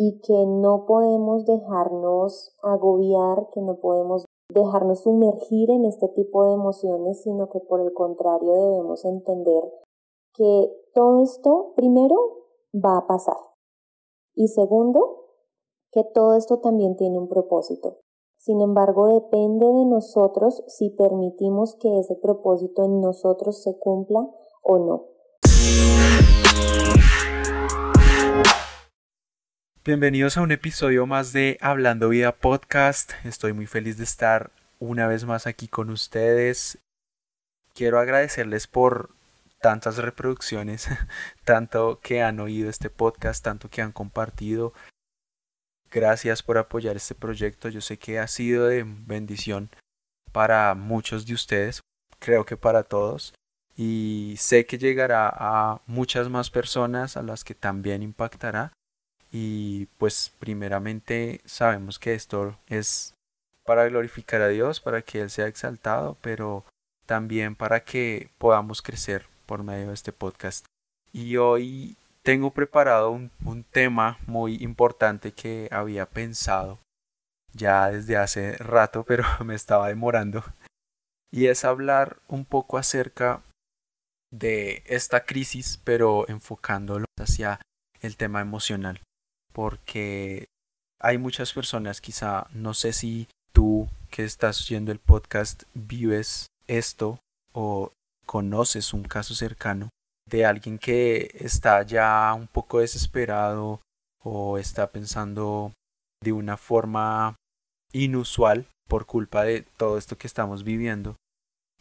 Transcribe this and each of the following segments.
y que no podemos dejarnos agobiar, que no podemos dejarnos sumergir en este tipo de emociones, sino que por el contrario debemos entender que todo esto, primero, va a pasar. Y segundo, que todo esto también tiene un propósito. Sin embargo, depende de nosotros si permitimos que ese propósito en nosotros se cumpla o no. Bienvenidos a un episodio más de Hablando Vida Podcast. Estoy muy feliz de estar una vez más aquí con ustedes. Quiero agradecerles por tantas reproducciones, tanto que han oído este podcast, tanto que han compartido. Gracias por apoyar este proyecto. Yo sé que ha sido de bendición para muchos de ustedes, creo que para todos. Y sé que llegará a muchas más personas a las que también impactará y pues primeramente sabemos que esto es para glorificar a Dios, para que Él sea exaltado, pero también para que podamos crecer por medio de este podcast. Y hoy tengo preparado un, tema muy importante que había pensado ya desde hace rato, pero me estaba demorando. Y es hablar un poco acerca de esta crisis, pero enfocándolo hacia el tema emocional porque hay muchas personas, quizá, no sé si tú que estás oyendo el podcast vives esto o conoces un caso cercano de alguien que está ya un poco desesperado o está pensando de una forma inusual por culpa de todo esto que estamos viviendo.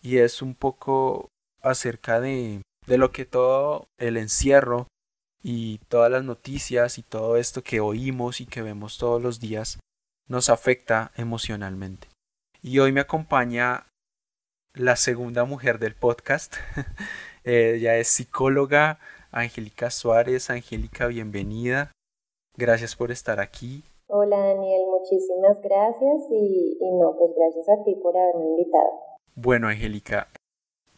Y es un poco acerca de, de lo que todo el encierro y todas las noticias y todo esto que oímos y que vemos todos los días nos afecta emocionalmente. Y hoy me acompaña la segunda mujer del podcast. Ella es psicóloga, Angélica Suárez. Angélica, bienvenida. Gracias por estar aquí. Hola Daniel, muchísimas gracias y, y no, pues gracias a ti por haberme invitado. Bueno, Angélica,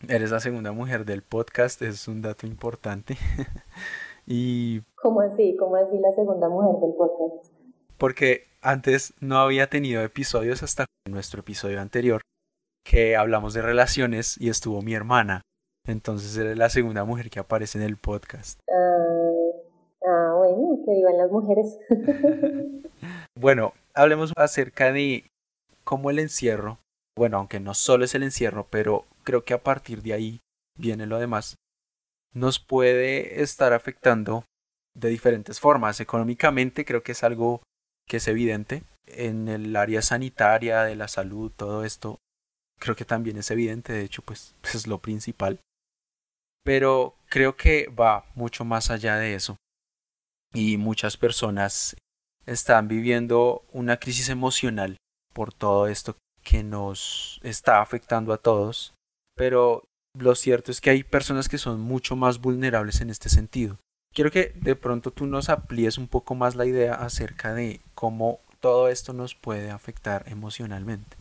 eres la segunda mujer del podcast, es un dato importante. Y... ¿Cómo así? ¿Cómo así la segunda mujer del podcast? Porque antes no había tenido episodios hasta nuestro episodio anterior que hablamos de relaciones y estuvo mi hermana. Entonces eres la segunda mujer que aparece en el podcast. Ah, ah bueno, que vivan las mujeres. bueno, hablemos acerca de cómo el encierro, bueno, aunque no solo es el encierro, pero creo que a partir de ahí viene lo demás, nos puede estar afectando de diferentes formas. Económicamente creo que es algo que es evidente. En el área sanitaria, de la salud, todo esto, creo que también es evidente. De hecho, pues, es lo principal. Pero creo que va mucho más allá de eso. Y muchas personas están viviendo una crisis emocional por todo esto que nos está afectando a todos. Pero lo cierto es que hay personas que son mucho más vulnerables en este sentido. Quiero que de pronto tú nos amplíes un poco más la idea acerca de cómo todo esto nos puede afectar emocionalmente.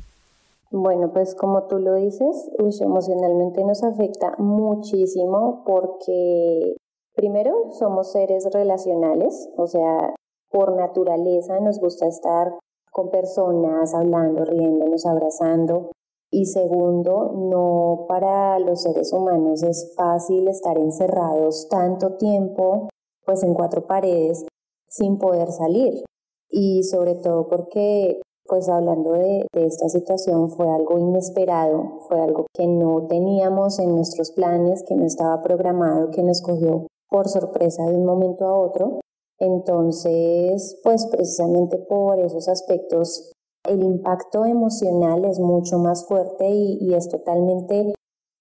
Bueno, pues como tú lo dices, emocionalmente nos afecta muchísimo porque primero somos seres relacionales, o sea, por naturaleza nos gusta estar con personas, hablando, riéndonos, abrazando. Y segundo, no para los seres humanos es fácil estar encerrados tanto tiempo, pues en cuatro paredes, sin poder salir. Y sobre todo porque, pues hablando de, esta situación, fue algo inesperado, fue algo que no teníamos en nuestros planes, que no estaba programado, que nos cogió por sorpresa de un momento a otro. Entonces, pues precisamente por esos aspectos el impacto emocional es mucho más fuerte y, es totalmente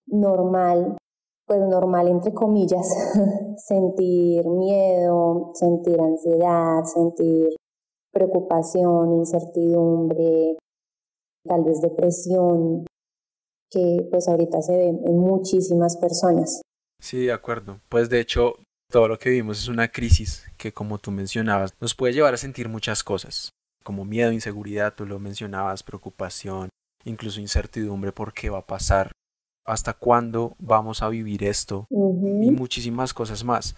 normal, pues normal entre comillas, sentir miedo, sentir ansiedad, sentir preocupación, incertidumbre, tal vez depresión, que pues ahorita se ve en muchísimas personas. Sí, de acuerdo. Pues de hecho, todo lo que vivimos es una crisis que, como tú mencionabas, nos puede llevar a sentir muchas cosas como miedo, inseguridad, tú lo mencionabas, preocupación, incluso incertidumbre por qué va a pasar, hasta cuándo vamos a vivir esto y muchísimas cosas más.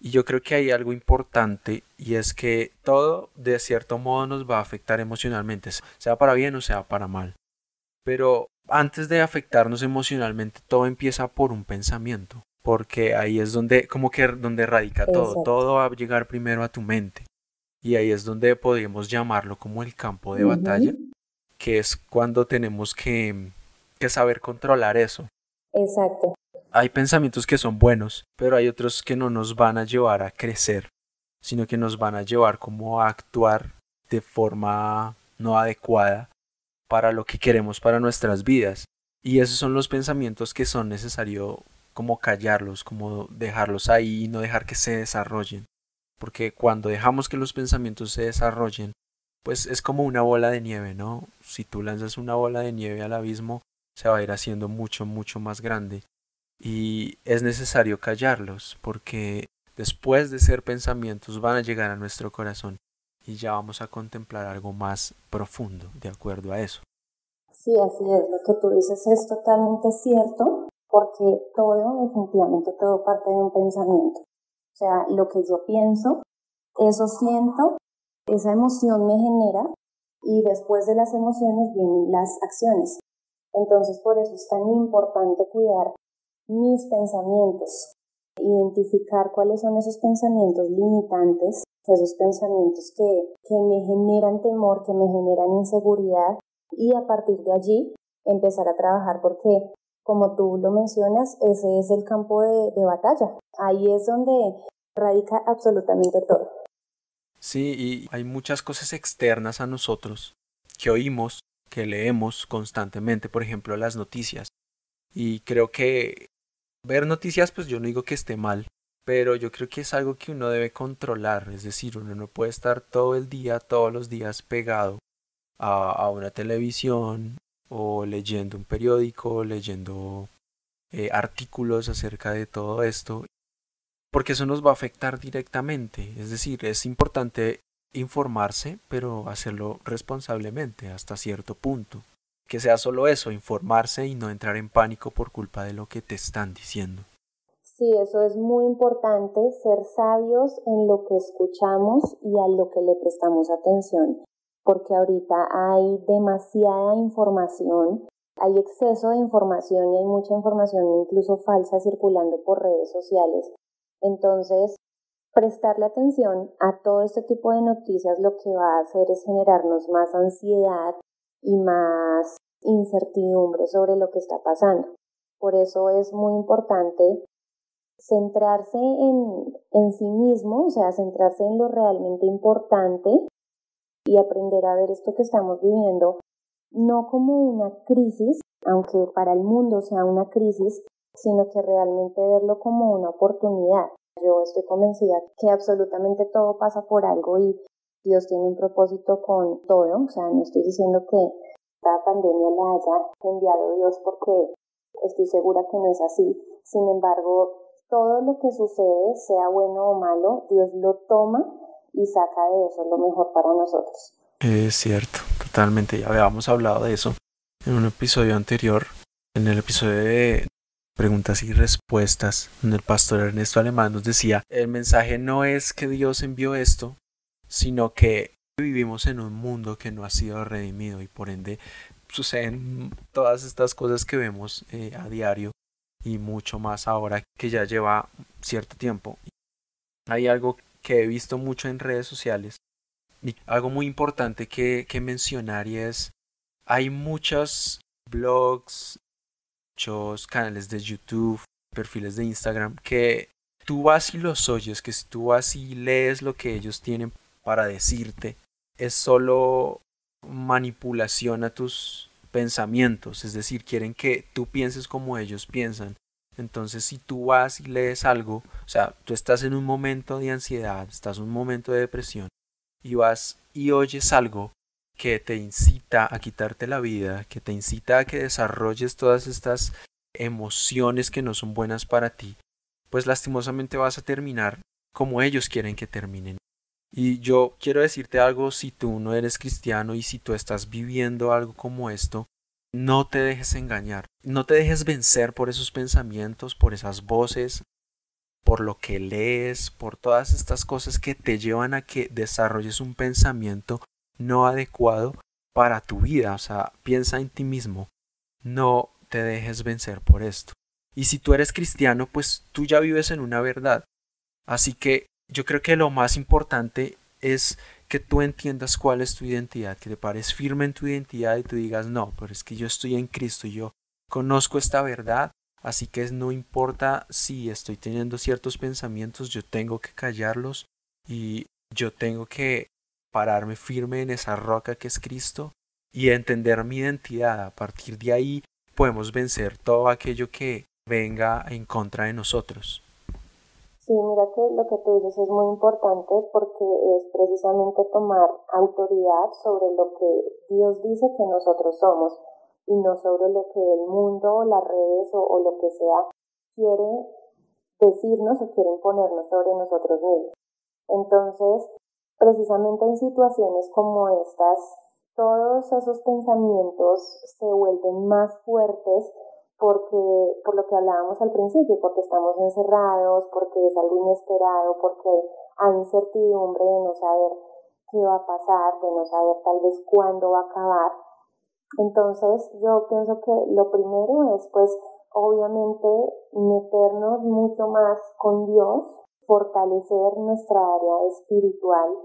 Y yo creo que hay algo importante y es que todo de cierto modo nos va a afectar emocionalmente, sea para bien o sea para mal. Pero antes de afectarnos emocionalmente, todo empieza por un pensamiento, porque ahí es donde como que donde radica todo, todo va a llegar primero a tu mente. Y ahí es donde podemos llamarlo como el campo de batalla, que es cuando tenemos que, que saber controlar eso. Exacto hay pensamientos que son buenos, pero hay otros que no nos van a llevar a crecer, sino que nos van a llevar como a actuar de forma no adecuada para lo que queremos para nuestras vidas. Y esos son los pensamientos que son necesario como callarlos, como dejarlos ahí y no dejar que se desarrollen. Porque cuando dejamos que los pensamientos se desarrollen, pues es como una bola de nieve, ¿no? Si tú lanzas una bola de nieve al abismo, se va a ir haciendo mucho, mucho más grande y es necesario callarlos porque después de ser pensamientos van a llegar a nuestro corazón y ya vamos a contemplar algo más profundo de acuerdo a eso. Sí, así es, lo que tú dices es totalmente cierto porque todo, definitivamente todo parte de un pensamiento. O sea, lo que yo pienso, eso siento, esa emoción me genera y después de las emociones vienen las acciones. Entonces, por eso es tan importante cuidar mis pensamientos, identificar cuáles son esos pensamientos limitantes, esos pensamientos que, que me generan temor, que me generan inseguridad y a partir de allí empezar a trabajar porque, como tú lo mencionas, ese es el campo de, batalla. Ahí es donde radica absolutamente todo. Sí, y hay muchas cosas externas a nosotros que oímos, que leemos constantemente, por ejemplo, las noticias. Y creo que Ver noticias, pues yo no digo que esté mal, pero yo creo que es algo que uno debe controlar, es decir, uno no puede estar todo el día, todos los días pegado a, una televisión o leyendo un periódico, leyendo eh, artículos acerca de todo esto, porque eso nos va a afectar directamente, es decir, es importante informarse, pero hacerlo responsablemente hasta cierto punto. Que sea solo eso, informarse y no entrar en pánico por culpa de lo que te están diciendo. Sí, eso es muy importante, ser sabios en lo que escuchamos y a lo que le prestamos atención, porque ahorita hay demasiada información, hay exceso de información y hay mucha información incluso falsa circulando por redes sociales. Entonces, prestarle atención a todo este tipo de noticias lo que va a hacer es generarnos más ansiedad, y más incertidumbre sobre lo que está pasando. Por eso es muy importante centrarse en, en sí mismo, o sea, centrarse en lo realmente importante y aprender a ver esto que estamos viviendo no como una crisis, aunque para el mundo sea una crisis, sino que realmente verlo como una oportunidad. Yo estoy convencida que absolutamente todo pasa por algo y Dios tiene un propósito con todo, o sea, no estoy diciendo que esta pandemia la haya enviado Dios porque estoy segura que no es así. Sin embargo, todo lo que sucede, sea bueno o malo, Dios lo toma y saca de eso lo mejor para nosotros. Es cierto, totalmente. Ya habíamos hablado de eso en un episodio anterior, en el episodio de preguntas y respuestas, donde el pastor Ernesto Alemán nos decía, el mensaje no es que Dios envió esto, sino que vivimos en un mundo que no ha sido redimido y por ende suceden todas estas cosas que vemos eh, a diario y mucho más ahora que ya lleva cierto tiempo. Hay algo que he visto mucho en redes sociales y algo muy importante que, que mencionar y es hay muchos blogs, muchos canales de YouTube, perfiles de Instagram que tú vas y los oyes, que tú vas y lees lo que ellos tienen para decirte, es solo manipulación a tus pensamientos, es decir, quieren que tú pienses como ellos piensan. Entonces, si tú vas y lees algo, o sea, tú estás en un momento de ansiedad, estás en un momento de depresión, y vas y oyes algo que te incita a quitarte la vida, que te incita a que desarrolles todas estas emociones que no son buenas para ti, pues lastimosamente vas a terminar como ellos quieren que terminen. Y yo quiero decirte algo, si tú no eres cristiano y si tú estás viviendo algo como esto, no te dejes engañar, no te dejes vencer por esos pensamientos, por esas voces, por lo que lees, por todas estas cosas que te llevan a que desarrolles un pensamiento no adecuado para tu vida. O sea, piensa en ti mismo. No te dejes vencer por esto. Y si tú eres cristiano, pues tú ya vives en una verdad. Así que yo creo que lo más importante es que tú entiendas cuál es tu identidad, que te pares firme en tu identidad y tú digas, no, pero es que yo estoy en Cristo, yo conozco esta verdad, así que no importa si estoy teniendo ciertos pensamientos, yo tengo que callarlos y yo tengo que pararme firme en esa roca que es Cristo y entender mi identidad. A partir de ahí podemos vencer todo aquello que venga en contra de nosotros. Sí, mira que lo que tú dices es muy importante porque es precisamente tomar autoridad sobre lo que Dios dice que nosotros somos y no sobre lo que el mundo, las redes o, lo que sea quiere decirnos o quiere imponernos sobre nosotros mismos. Entonces, precisamente en situaciones como estas, todos esos pensamientos se vuelven más fuertes porque, por lo que hablábamos al principio, porque estamos encerrados, porque es algo inesperado, porque hay incertidumbre de no saber qué va a pasar, de no saber tal vez cuándo va a acabar. Entonces yo pienso que lo primero es pues obviamente meternos mucho más con Dios, fortalecer nuestra área espiritual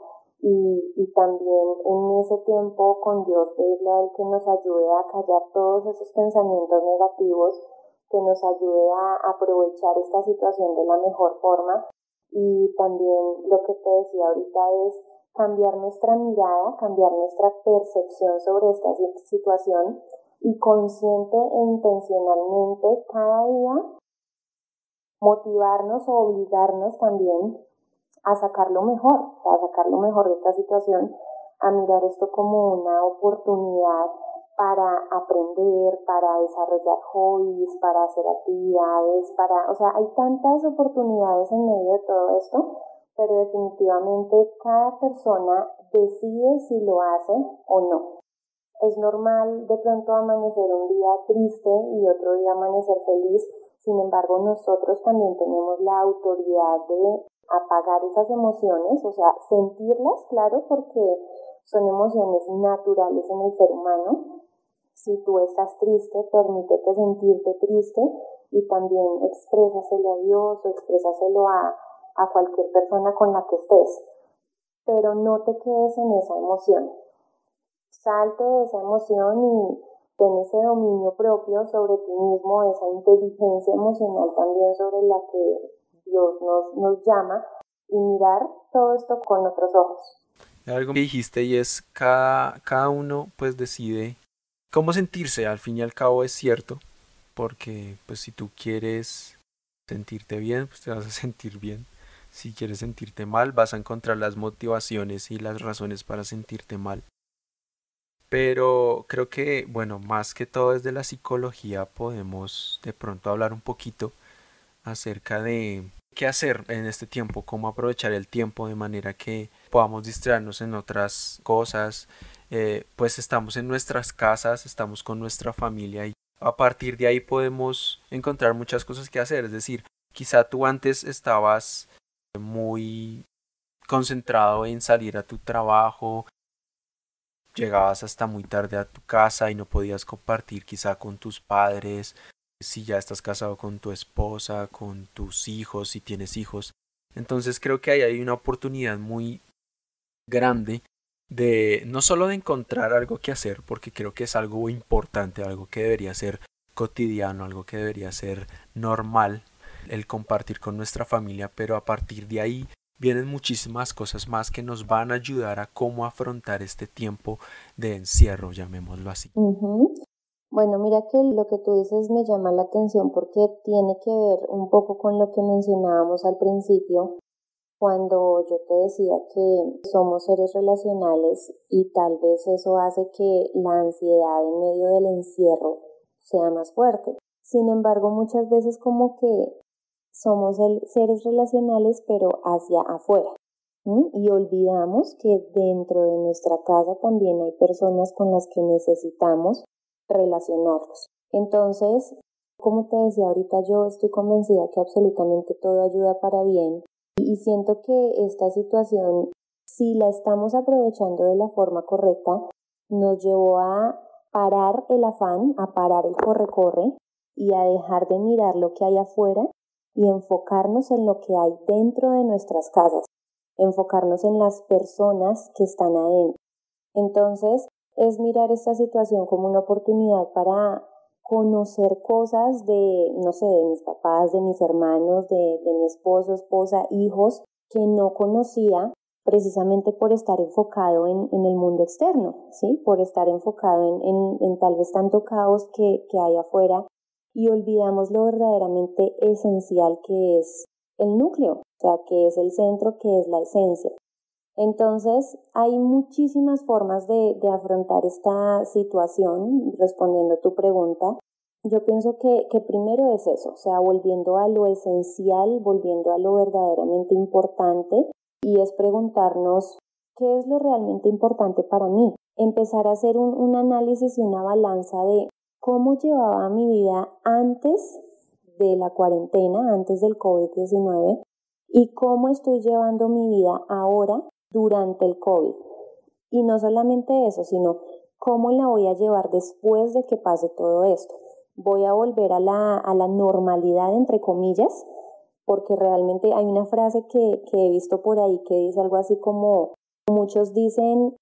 y, y, también en ese tiempo con Dios pedirle a Él que nos ayude a callar todos esos pensamientos negativos, que nos ayude a aprovechar esta situación de la mejor forma. Y también lo que te decía ahorita es cambiar nuestra mirada, cambiar nuestra percepción sobre esta situación y consciente e intencionalmente cada día motivarnos o obligarnos también a sacar lo mejor, a sacar lo mejor de esta situación, a mirar esto como una oportunidad para aprender, para desarrollar hobbies, para hacer actividades, para, o sea, hay tantas oportunidades en medio de todo esto, pero definitivamente cada persona decide si lo hace o no. Es normal de pronto amanecer un día triste y otro día amanecer feliz, sin embargo nosotros también tenemos la autoridad de apagar esas emociones, o sea, sentirlas, claro, porque son emociones naturales en el ser humano. Si tú estás triste, permítete sentirte triste y también exprésaselo a Dios o exprésaselo a, a cualquier persona con la que estés. Pero no te quedes en esa emoción. Salte de esa emoción y ten ese dominio propio sobre ti mismo, esa inteligencia emocional también sobre la que Dios nos, llama y mirar todo esto con otros ojos. Algo que dijiste y es cada, cada uno pues decide cómo sentirse, al fin y al cabo es cierto, porque pues si tú quieres sentirte bien, pues te vas a sentir bien. Si quieres sentirte mal, vas a encontrar las motivaciones y las razones para sentirte mal. Pero creo que, bueno, más que todo desde la psicología podemos de pronto hablar un poquito acerca de qué hacer en este tiempo, cómo aprovechar el tiempo de manera que podamos distraernos en otras cosas, eh, pues estamos en nuestras casas, estamos con nuestra familia y a partir de ahí podemos encontrar muchas cosas que hacer, es decir, quizá tú antes estabas muy concentrado en salir a tu trabajo, llegabas hasta muy tarde a tu casa y no podías compartir quizá con tus padres si ya estás casado con tu esposa, con tus hijos, si tienes hijos. Entonces creo que ahí hay una oportunidad muy grande de no solo de encontrar algo que hacer, porque creo que es algo importante, algo que debería ser cotidiano, algo que debería ser normal, el compartir con nuestra familia, pero a partir de ahí vienen muchísimas cosas más que nos van a ayudar a cómo afrontar este tiempo de encierro, llamémoslo así. Bueno, mira que lo que tú dices me llama la atención porque tiene que ver un poco con lo que mencionábamos al principio, cuando yo te decía que somos seres relacionales y tal vez eso hace que la ansiedad en medio del encierro sea más fuerte. Sin embargo, muchas veces como que somos seres relacionales pero hacia afuera. Y olvidamos que dentro de nuestra casa también hay personas con las que necesitamos relacionarnos. Entonces, como te decía ahorita, yo estoy convencida que absolutamente todo ayuda para bien y siento que esta situación, si la estamos aprovechando de la forma correcta, nos llevó a parar el afán, a parar el corre-corre y a dejar de mirar lo que hay afuera y enfocarnos en lo que hay dentro de nuestras casas, enfocarnos en las personas que están adentro. Entonces, es mirar esta situación como una oportunidad para conocer cosas de, no sé, de mis papás, de mis hermanos, de, mi esposo, esposa, hijos, que no conocía precisamente por estar enfocado en, el mundo externo, ¿sí? Por estar enfocado en, en, tal vez tanto caos que, que hay afuera y olvidamos lo verdaderamente esencial que es el núcleo, o sea, que es el centro, que es la esencia. Entonces, hay muchísimas formas de, afrontar esta situación, respondiendo tu pregunta. Yo pienso que, primero es eso, o sea, volviendo a lo esencial, volviendo a lo verdaderamente importante, y es preguntarnos qué es lo realmente importante para mí. Empezar a hacer un análisis y una balanza de cómo llevaba mi vida antes de la cuarentena, antes del COVID-19, y cómo estoy llevando mi vida ahora durante el COVID. Y no solamente eso, sino cómo la voy a llevar después de que pase todo esto. Voy a volver a la, a la normalidad, entre comillas, porque realmente hay una frase que, que he visto por ahí que dice algo así como, muchos dicen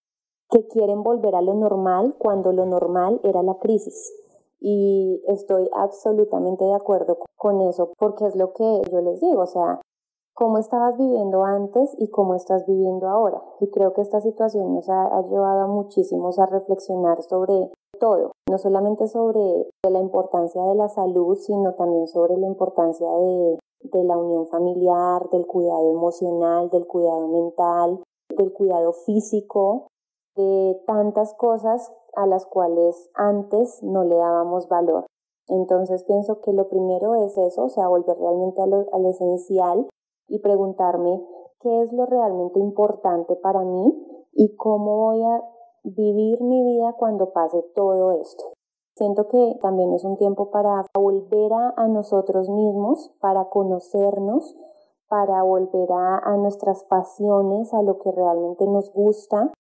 que quieren volver a lo normal cuando lo normal era la crisis. Y estoy absolutamente de acuerdo con eso, porque es lo que yo les digo, o sea, cómo estabas viviendo antes y cómo estás viviendo ahora. Y creo que esta situación nos ha, llevado a muchísimos a reflexionar sobre todo, no solamente sobre la importancia de la salud, sino también sobre la importancia de, de la unión familiar, del cuidado emocional, del cuidado mental, del cuidado físico, de tantas cosas a las cuales antes no le dábamos valor. Entonces pienso que lo primero es eso, o sea, volver realmente a lo, a lo esencial y preguntarme qué es lo realmente importante para mí y cómo voy a vivir mi vida cuando pase todo esto. Siento que también es un tiempo para volver a, nosotros mismos, para conocernos, para volver a, a nuestras pasiones, a lo que realmente nos gusta,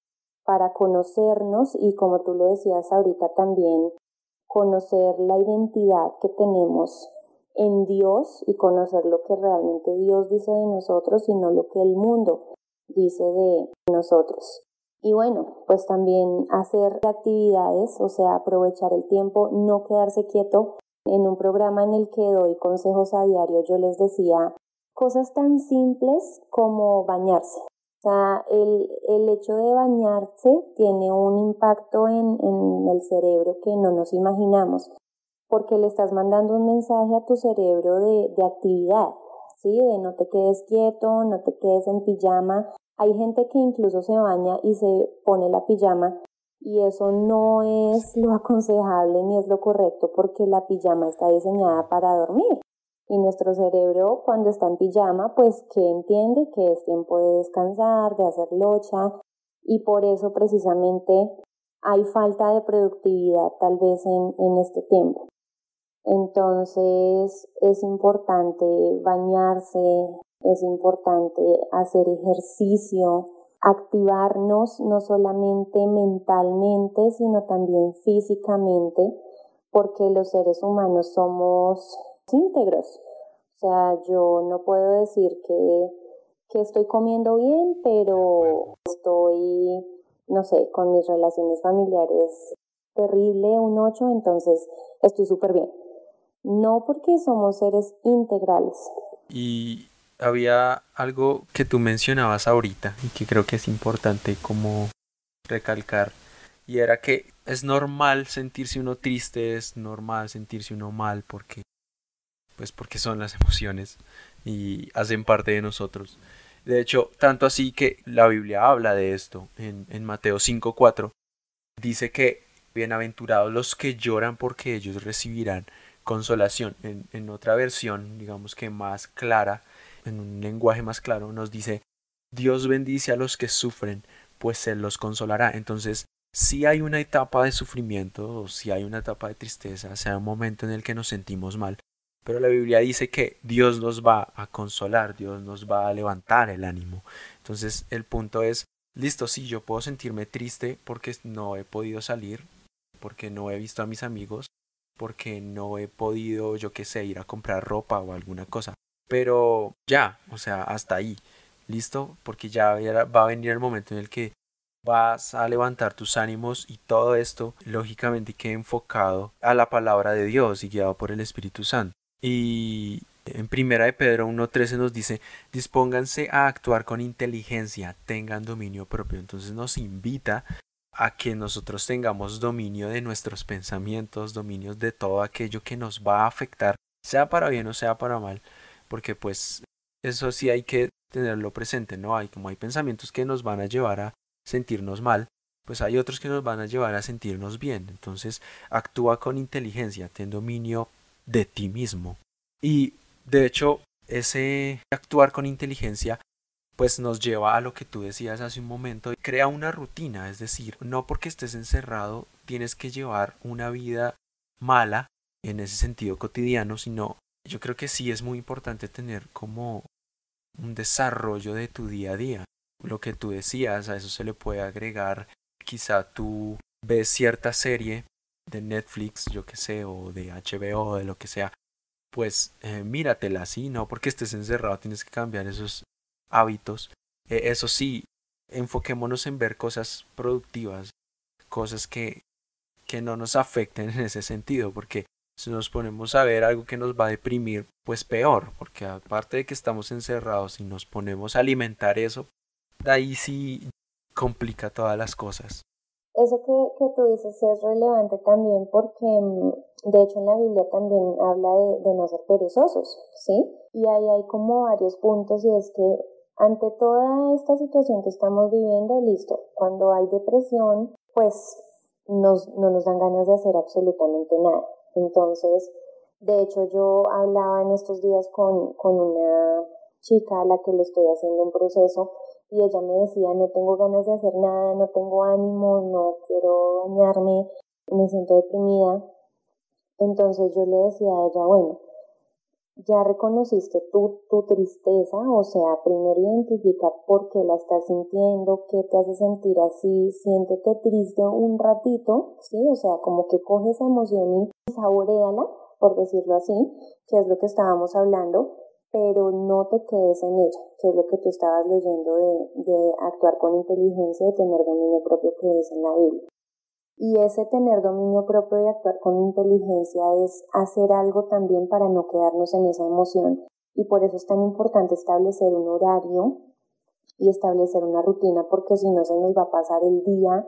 para conocernos y como tú lo decías ahorita también, conocer la identidad que tenemos en Dios y conocer lo que realmente Dios dice de nosotros y no lo que el mundo dice de nosotros. Y bueno, pues también hacer actividades, o sea, aprovechar el tiempo, no quedarse quieto. En un programa en el que doy consejos a diario, yo les decía cosas tan simples como bañarse. O sea, el, el hecho de bañarse tiene un impacto en, en el cerebro que no nos imaginamos, porque le estás mandando un mensaje a tu cerebro de, actividad, ¿sí? De no te quedes quieto, no te quedes en pijama. Hay gente que incluso se baña y se pone la pijama y eso no es lo aconsejable ni es lo correcto porque la pijama está diseñada para dormir. Y nuestro cerebro cuando está en pijama, pues que entiende que es tiempo de descansar, de hacer locha, y por eso precisamente hay falta de productividad tal vez en, en este tiempo. Entonces es importante bañarse, es importante hacer ejercicio, activarnos no solamente mentalmente, sino también físicamente, porque los seres humanos somos íntegros. O sea, yo no puedo decir que, que estoy comiendo bien, pero estoy, no sé, con mis relaciones familiares terrible, un 8, entonces estoy súper bien. No porque somos seres integrales. Y había algo que tú mencionabas ahorita y que creo que es importante como recalcar y era que es normal sentirse uno triste, es normal sentirse uno mal porque pues porque son las emociones y hacen parte de nosotros. De hecho, tanto así que la Biblia habla de esto en, en Mateo 5.4. Dice que bienaventurados los que lloran porque ellos recibirán consolación. En, en otra versión, digamos que más clara, en un lenguaje más claro, nos dice, Dios bendice a los que sufren, pues se los consolará. Entonces, si hay una etapa de sufrimiento o si hay una etapa de tristeza, sea un momento en el que nos sentimos mal, pero la Biblia dice que Dios nos va a consolar, Dios nos va a levantar el ánimo. Entonces el punto es, listo, sí, yo puedo sentirme triste porque no he podido salir, porque no he visto a mis amigos, porque no he podido, yo qué sé, ir a comprar ropa o alguna cosa. Pero ya, o sea, hasta ahí, listo, porque ya va a venir el momento en el que vas a levantar tus ánimos y todo esto, lógicamente, que enfocado a la palabra de Dios y guiado por el Espíritu Santo. Y en primera de Pedro 1.13 nos dice, dispónganse a actuar con inteligencia, tengan dominio propio. Entonces nos invita a que nosotros tengamos dominio de nuestros pensamientos, dominios de todo aquello que nos va a afectar, sea para bien o sea para mal, porque pues eso sí hay que tenerlo presente, ¿no? Hay como hay pensamientos que nos van a llevar a sentirnos mal, pues hay otros que nos van a llevar a sentirnos bien. Entonces, actúa con inteligencia, ten dominio de ti mismo. Y de hecho, ese actuar con inteligencia pues nos lleva a lo que tú decías hace un momento, crea una rutina, es decir, no porque estés encerrado tienes que llevar una vida mala en ese sentido cotidiano, sino yo creo que sí es muy importante tener como un desarrollo de tu día a día. Lo que tú decías, a eso se le puede agregar, quizá tú ves cierta serie de Netflix, yo que sé, o de HBO, o de lo que sea, pues eh, míratela así, no porque estés encerrado tienes que cambiar esos hábitos. Eh, eso sí, enfoquémonos en ver cosas productivas, cosas que, que no nos afecten en ese sentido, porque si nos ponemos a ver algo que nos va a deprimir, pues peor, porque aparte de que estamos encerrados y nos ponemos a alimentar eso, ahí sí complica todas las cosas. Eso que, que tú dices es relevante también porque, mm, de hecho, en la Biblia también habla de, de no ser perezosos, ¿sí? Y ahí hay como varios puntos y es que ante toda esta situación que estamos viviendo, listo, cuando hay depresión, pues nos, no nos dan ganas de hacer absolutamente nada. Entonces, de hecho, yo hablaba en estos días con, con una chica a la que le estoy haciendo un proceso y ella me decía, no tengo ganas de hacer nada, no tengo ánimo, no quiero bañarme, me siento deprimida. Entonces yo le decía a ella, bueno, ya reconociste tu, tu tristeza, o sea, primero identifica por qué la estás sintiendo, qué te hace sentir así, siéntete triste un ratito, ¿sí? O sea, como que coge esa emoción y saboreala, por decirlo así, que es lo que estábamos hablando, pero no te quedes en ella, que es lo que tú estabas leyendo de, de actuar con inteligencia y tener dominio propio que es en la Biblia. Y ese tener dominio propio y actuar con inteligencia es hacer algo también para no quedarnos en esa emoción. Y por eso es tan importante establecer un horario y establecer una rutina, porque si no se nos va a pasar el día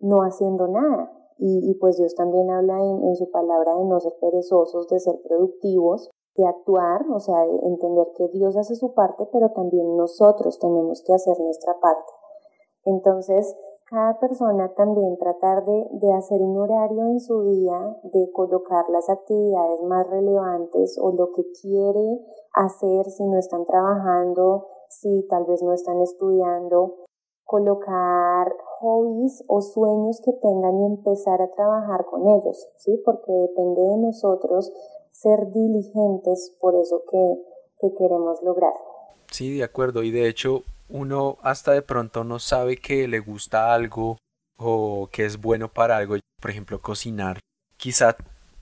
no haciendo nada. Y, pues Dios también habla en, en su palabra de no ser perezosos, de ser productivos de actuar, o sea, de entender que Dios hace su parte, pero también nosotros tenemos que hacer nuestra parte. Entonces, cada persona también tratar de, de, hacer un horario en su día, de colocar las actividades más relevantes o lo que quiere hacer si no están trabajando, si tal vez no están estudiando, colocar hobbies o sueños que tengan y empezar a trabajar con ellos, ¿sí? Porque depende de nosotros ser diligentes por eso que, que queremos lograr. Sí, de acuerdo. Y de hecho, uno hasta de pronto no sabe que le gusta algo o que es bueno para algo. Por ejemplo, cocinar. Quizá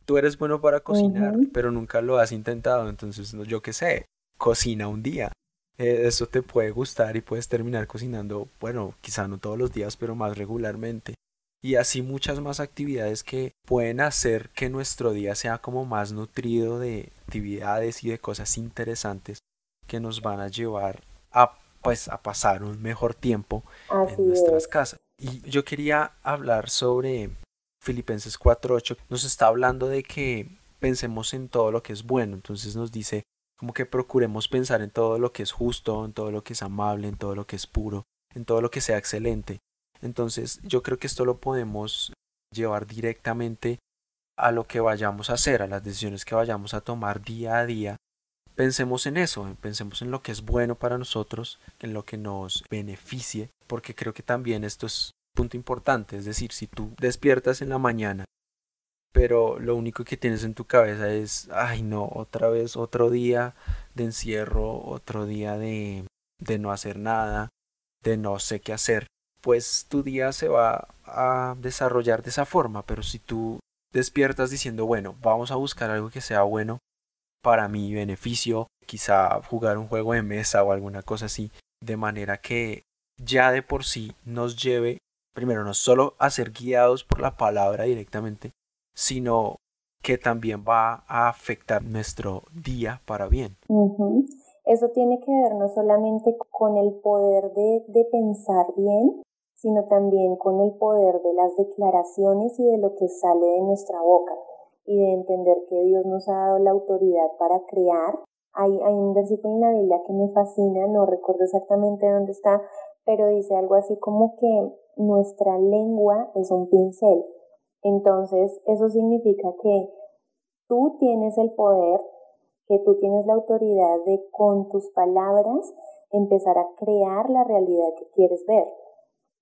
tú eres bueno para cocinar, pero nunca lo has intentado. Entonces, yo qué sé, cocina un día. Eh, eso te puede gustar y puedes terminar cocinando, bueno, quizá no todos los días, pero más regularmente y así muchas más actividades que pueden hacer que nuestro día sea como más nutrido de actividades y de cosas interesantes que nos van a llevar a pues a pasar un mejor tiempo en nuestras casas. Y yo quería hablar sobre Filipenses 4:8, nos está hablando de que pensemos en todo lo que es bueno, entonces nos dice como que procuremos pensar en todo lo que es justo, en todo lo que es amable, en todo lo que es puro, en todo lo que sea excelente. Entonces yo creo que esto lo podemos llevar directamente a lo que vayamos a hacer, a las decisiones que vayamos a tomar día a día. Pensemos en eso, pensemos en lo que es bueno para nosotros, en lo que nos beneficie, porque creo que también esto es punto importante, es decir, si tú despiertas en la mañana, pero lo único que tienes en tu cabeza es, ay no, otra vez otro día de encierro, otro día de, de no hacer nada, de no sé qué hacer, pues tu día se va a desarrollar de esa forma, pero si tú despiertas diciendo, bueno, vamos a buscar algo que sea bueno para mi beneficio, quizá jugar un juego de mesa o alguna cosa así, de manera que ya de por sí nos lleve, primero, no solo a ser guiados por la palabra directamente, sino que también va a afectar nuestro día para bien. Eso tiene que ver no solamente con el poder de, de pensar bien, sino también con el poder de las declaraciones y de lo que sale de nuestra boca y de entender que Dios nos ha dado la autoridad para crear. Hay, hay un versículo en la Biblia que me fascina, no recuerdo exactamente dónde está, pero dice algo así como que nuestra lengua es un pincel. Entonces, eso significa que tú tienes el poder, que tú tienes la autoridad de con tus palabras empezar a crear la realidad que quieres ver.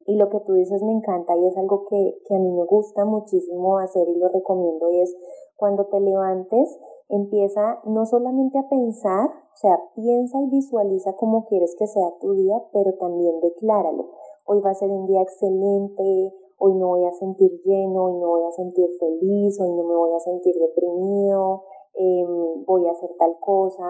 Y lo que tú dices me encanta y es algo que, que a mí me gusta muchísimo hacer y lo recomiendo y es cuando te levantes, empieza no solamente a pensar, o sea, piensa y visualiza cómo quieres que sea tu día, pero también decláralo. Hoy va a ser un día excelente, hoy me voy a sentir lleno, hoy me voy a sentir feliz, hoy no me voy a sentir deprimido, em, voy a hacer tal cosa,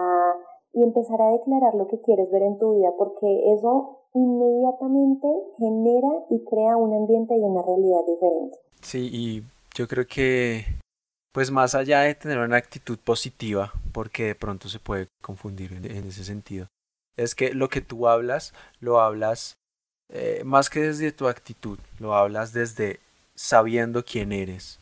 y empezar a declarar lo que quieres ver en tu vida, porque eso inmediatamente genera y crea un ambiente y una realidad diferente. Sí, y yo creo que, pues más allá de tener una actitud positiva, porque de pronto se puede confundir en, ese sentido, es que lo que tú hablas, lo hablas eh, más que desde tu actitud, lo hablas desde sabiendo quién eres.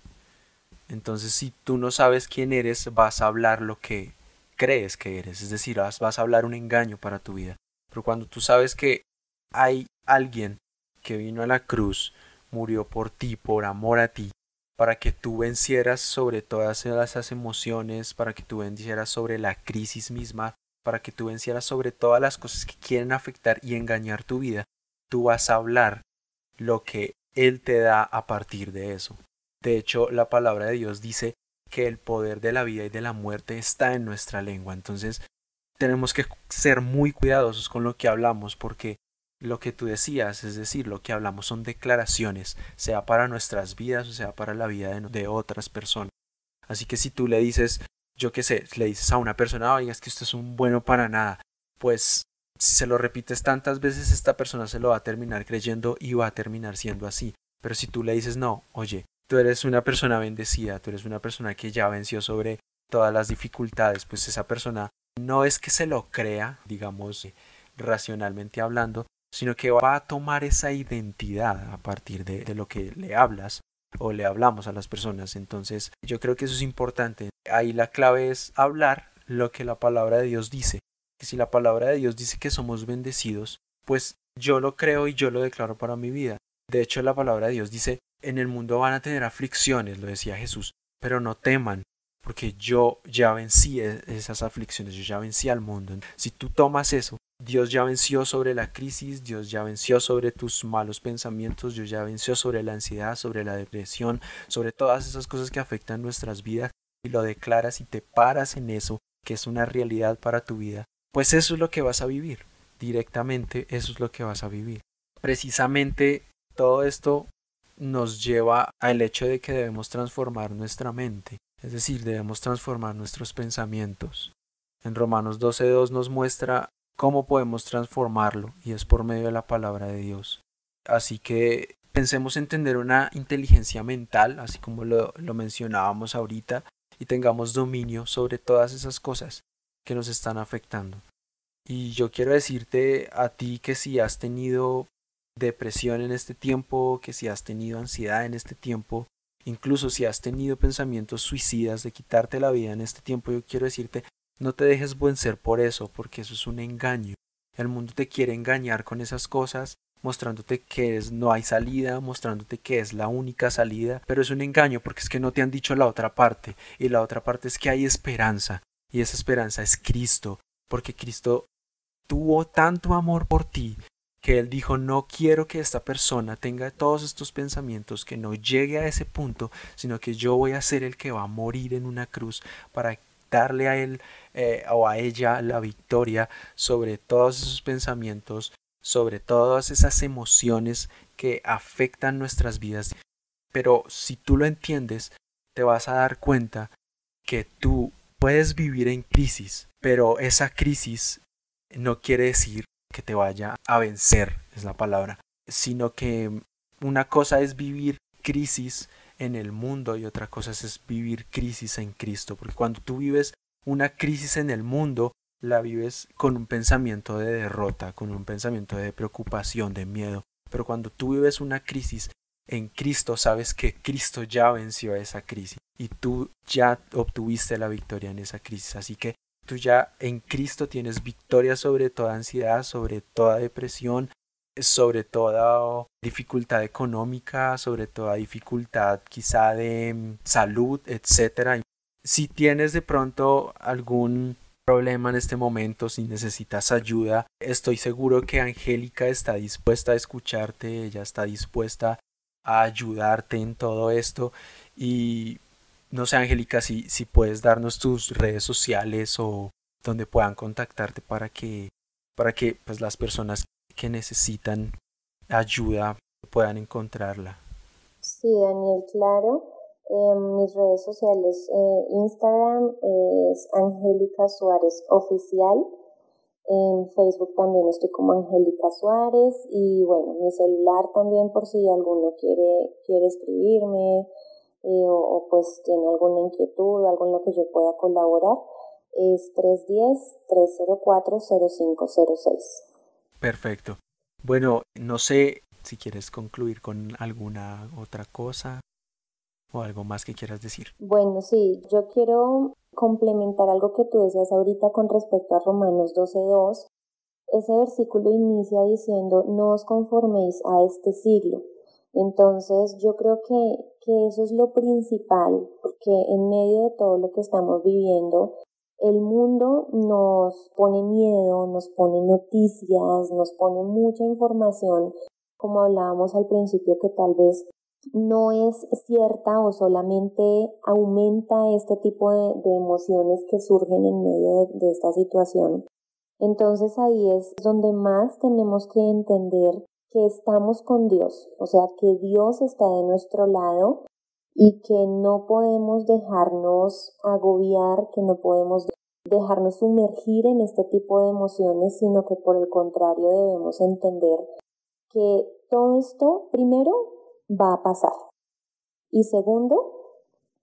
Entonces, si tú no sabes quién eres, vas a hablar lo que crees que eres, es decir, vas, a hablar un engaño para tu vida. Pero cuando tú sabes que hay alguien que vino a la cruz, murió por ti, por amor a ti, para que tú vencieras sobre todas esas emociones, para que tú vencieras sobre la crisis misma, para que tú vencieras sobre todas las cosas que quieren afectar y engañar tu vida, tú vas a hablar lo que Él te da a partir de eso. De hecho, la palabra de Dios dice que el poder de la vida y de la muerte está en nuestra lengua. Entonces, tenemos que ser muy cuidadosos con lo que hablamos porque lo que tú decías, es decir, lo que hablamos son declaraciones, sea para nuestras vidas o sea para la vida de, otras personas. Así que si tú le dices, yo qué sé, le dices a una persona, oiga, es que usted es un bueno para nada, pues si se lo repites tantas veces, esta persona se lo va a terminar creyendo y va a terminar siendo así. Pero si tú le dices, no, oye, tú eres una persona bendecida, tú eres una persona que ya venció sobre todas las dificultades, pues esa persona no es que se lo crea, digamos, racionalmente hablando, sino que va a tomar esa identidad a partir de, lo que le hablas o le hablamos a las personas. Entonces, yo creo que eso es importante. Ahí la clave es hablar lo que la palabra de Dios dice. Que si la palabra de Dios dice que somos bendecidos, pues yo lo creo y yo lo declaro para mi vida. De hecho, la palabra de Dios dice, en el mundo van a tener aflicciones, lo decía Jesús, pero no teman, porque yo ya vencí e-, esas aflicciones, yo ya vencí al mundo. Si tú tomas eso Dios ya venció sobre la crisis, Dios ya venció sobre tus malos pensamientos, Dios ya venció sobre la ansiedad, sobre la depresión, sobre todas esas cosas que afectan nuestras vidas y lo declaras y te paras en eso, que es una realidad para tu vida, pues eso es lo que vas a vivir. Directamente eso es lo que vas a vivir. Precisamente todo esto nos lleva al hecho de que debemos transformar nuestra mente, es decir, debemos transformar nuestros pensamientos. En Romanos 12.2 nos muestra ¿Cómo podemos transformarlo? Y es por medio de la palabra de Dios. Así que pensemos en tener una inteligencia mental, así como lo, lo mencionábamos ahorita, y tengamos dominio sobre todas esas cosas que nos están afectando. Y yo quiero decirte a ti que si has tenido depresión en este tiempo, que si has tenido ansiedad en este tiempo, incluso si has tenido pensamientos suicidas de quitarte la vida en este tiempo, yo quiero decirte no te dejes vencer por eso, porque eso es un engaño. El mundo te quiere engañar con esas cosas, mostrándote que es, no hay salida, mostrándote que es la única salida, pero es un engaño porque es que no te han dicho la otra parte, y la otra parte es que hay esperanza, y esa esperanza es Cristo, porque Cristo tuvo tanto amor por ti que él dijo, no quiero que esta persona tenga todos estos pensamientos, que no llegue a ese punto, sino que yo voy a ser el que va a morir en una cruz para darle a él eh, o a ella la victoria sobre todos esos pensamientos, sobre todas esas emociones que afectan nuestras vidas. Pero si tú lo entiendes, te vas a dar cuenta que tú puedes vivir en crisis, pero esa crisis no quiere decir que te vaya a vencer, es la palabra, sino que una cosa es vivir crisis en el mundo y otra cosa es vivir crisis en Cristo, porque cuando tú vives una crisis en el mundo, la vives con un pensamiento de derrota, con un pensamiento de preocupación, de miedo, pero cuando tú vives una crisis en Cristo, sabes que Cristo ya venció a esa crisis y tú ya obtuviste la victoria en esa crisis, así que tú ya en Cristo tienes victoria sobre toda ansiedad, sobre toda depresión, sobre toda dificultad económica, sobre toda dificultad quizá de mm, salud, etcétera. Si tienes de pronto algún problema en este momento, si necesitas ayuda, estoy seguro que Angélica está dispuesta a escucharte, ella está dispuesta a ayudarte en todo esto y no sé, Angélica, si, si puedes darnos tus redes sociales o donde puedan contactarte para que, para que pues, las personas que necesitan ayuda puedan encontrarla. Sí, Daniel, claro. En mis redes sociales, eh, Instagram es Angélica Suárez Oficial. En Facebook también estoy como Angélica Suárez y bueno, mi celular también por si alguno quiere, quiere escribirme, eh, o, pues tiene alguna inquietud o algo en lo que yo pueda colaborar, es 310-304-0506. Perfecto. Bueno, no sé si quieres concluir con alguna otra cosa o algo más que quieras decir. Bueno, sí, yo quiero complementar algo que tú decías ahorita con respecto a Romanos 12.2. Ese versículo inicia diciendo, no os conforméis a este siglo. Entonces yo creo que que eso es lo principal, porque en medio de todo lo que estamos viviendo, el mundo nos pone miedo, nos pone noticias, nos pone mucha información, como hablábamos al principio, que tal vez no es cierta o solamente aumenta este tipo de, emociones que surgen en medio de esta situación. Entonces ahí es donde más tenemos que entender que estamos con Dios, o sea, que Dios está de nuestro lado y que no podemos dejarnos agobiar, que no podemos dejarnos sumergir en este tipo de emociones, sino que por el contrario debemos entender que todo esto, primero, va a pasar. Y segundo,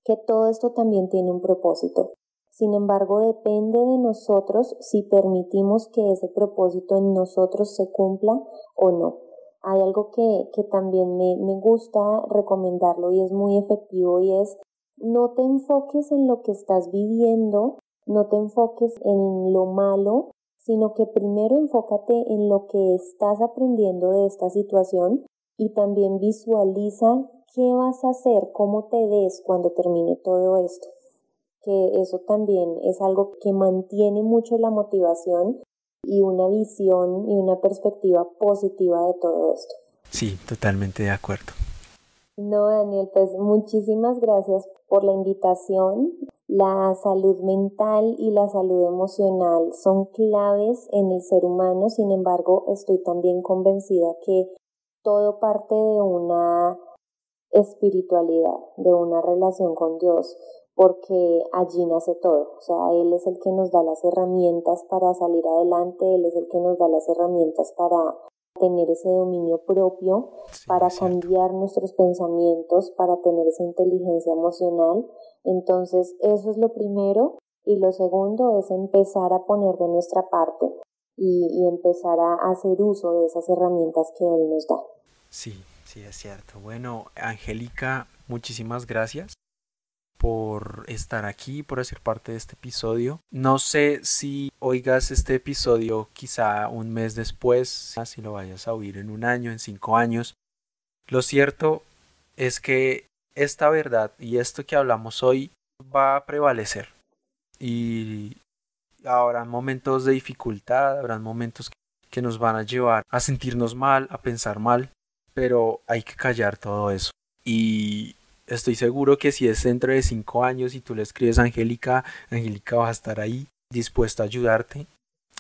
que todo esto también tiene un propósito. Sin embargo, depende de nosotros si permitimos que ese propósito en nosotros se cumpla o no hay algo que, que también me, me gusta recomendarlo y es muy efectivo y es no te enfoques en lo que estás viviendo, no te enfoques en lo malo, sino que primero enfócate en lo que estás aprendiendo de esta situación y también visualiza qué vas a hacer, cómo te ves cuando termine todo esto. Que eso también es algo que mantiene mucho la motivación y una visión y una perspectiva positiva de todo esto. Sí, totalmente de acuerdo. No, Daniel, pues muchísimas gracias por la invitación. La salud mental y la salud emocional son claves en el ser humano, sin embargo, estoy también convencida que todo parte de una espiritualidad, de una relación con Dios porque allí nace todo. O sea, Él es el que nos da las herramientas para salir adelante, Él es el que nos da las herramientas para tener ese dominio propio, para cambiar nuestros pensamientos, para tener esa inteligencia emocional. Entonces, eso es lo primero. Y lo segundo es empezar a poner de nuestra parte y, y empezar a hacer uso de esas herramientas que Él nos da. Sí, sí, es cierto. Bueno, Angélica, muchísimas gracias por estar aquí, por hacer parte de este episodio. No sé si oigas este episodio quizá un mes después, si lo vayas a oír en un año, en cinco años. Lo cierto es que esta verdad y esto que hablamos hoy va a prevalecer. Y habrá momentos de dificultad, habrá momentos que nos van a llevar a sentirnos mal, a pensar mal, pero hay que callar todo eso. Y estoy seguro que si es dentro de cinco años y tú le escribes a Angélica, Angélica va a estar ahí dispuesta a ayudarte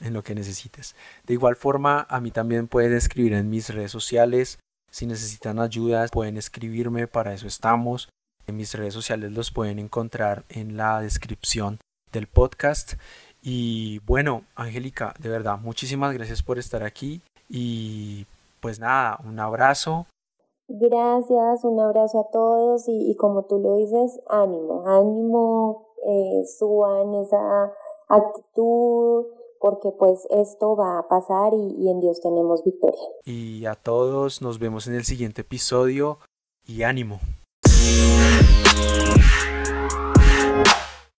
en lo que necesites. De igual forma, a mí también pueden escribir en mis redes sociales. Si necesitan ayuda, pueden escribirme, para eso estamos. En mis redes sociales los pueden encontrar en la descripción del podcast. Y bueno, Angélica, de verdad, muchísimas gracias por estar aquí. Y pues nada, un abrazo. Gracias, un abrazo a todos y, como tú lo dices, ánimo, ánimo, eh, suban esa actitud, porque pues esto va a pasar y, y en Dios tenemos victoria. Y a todos nos vemos en el siguiente episodio y ánimo.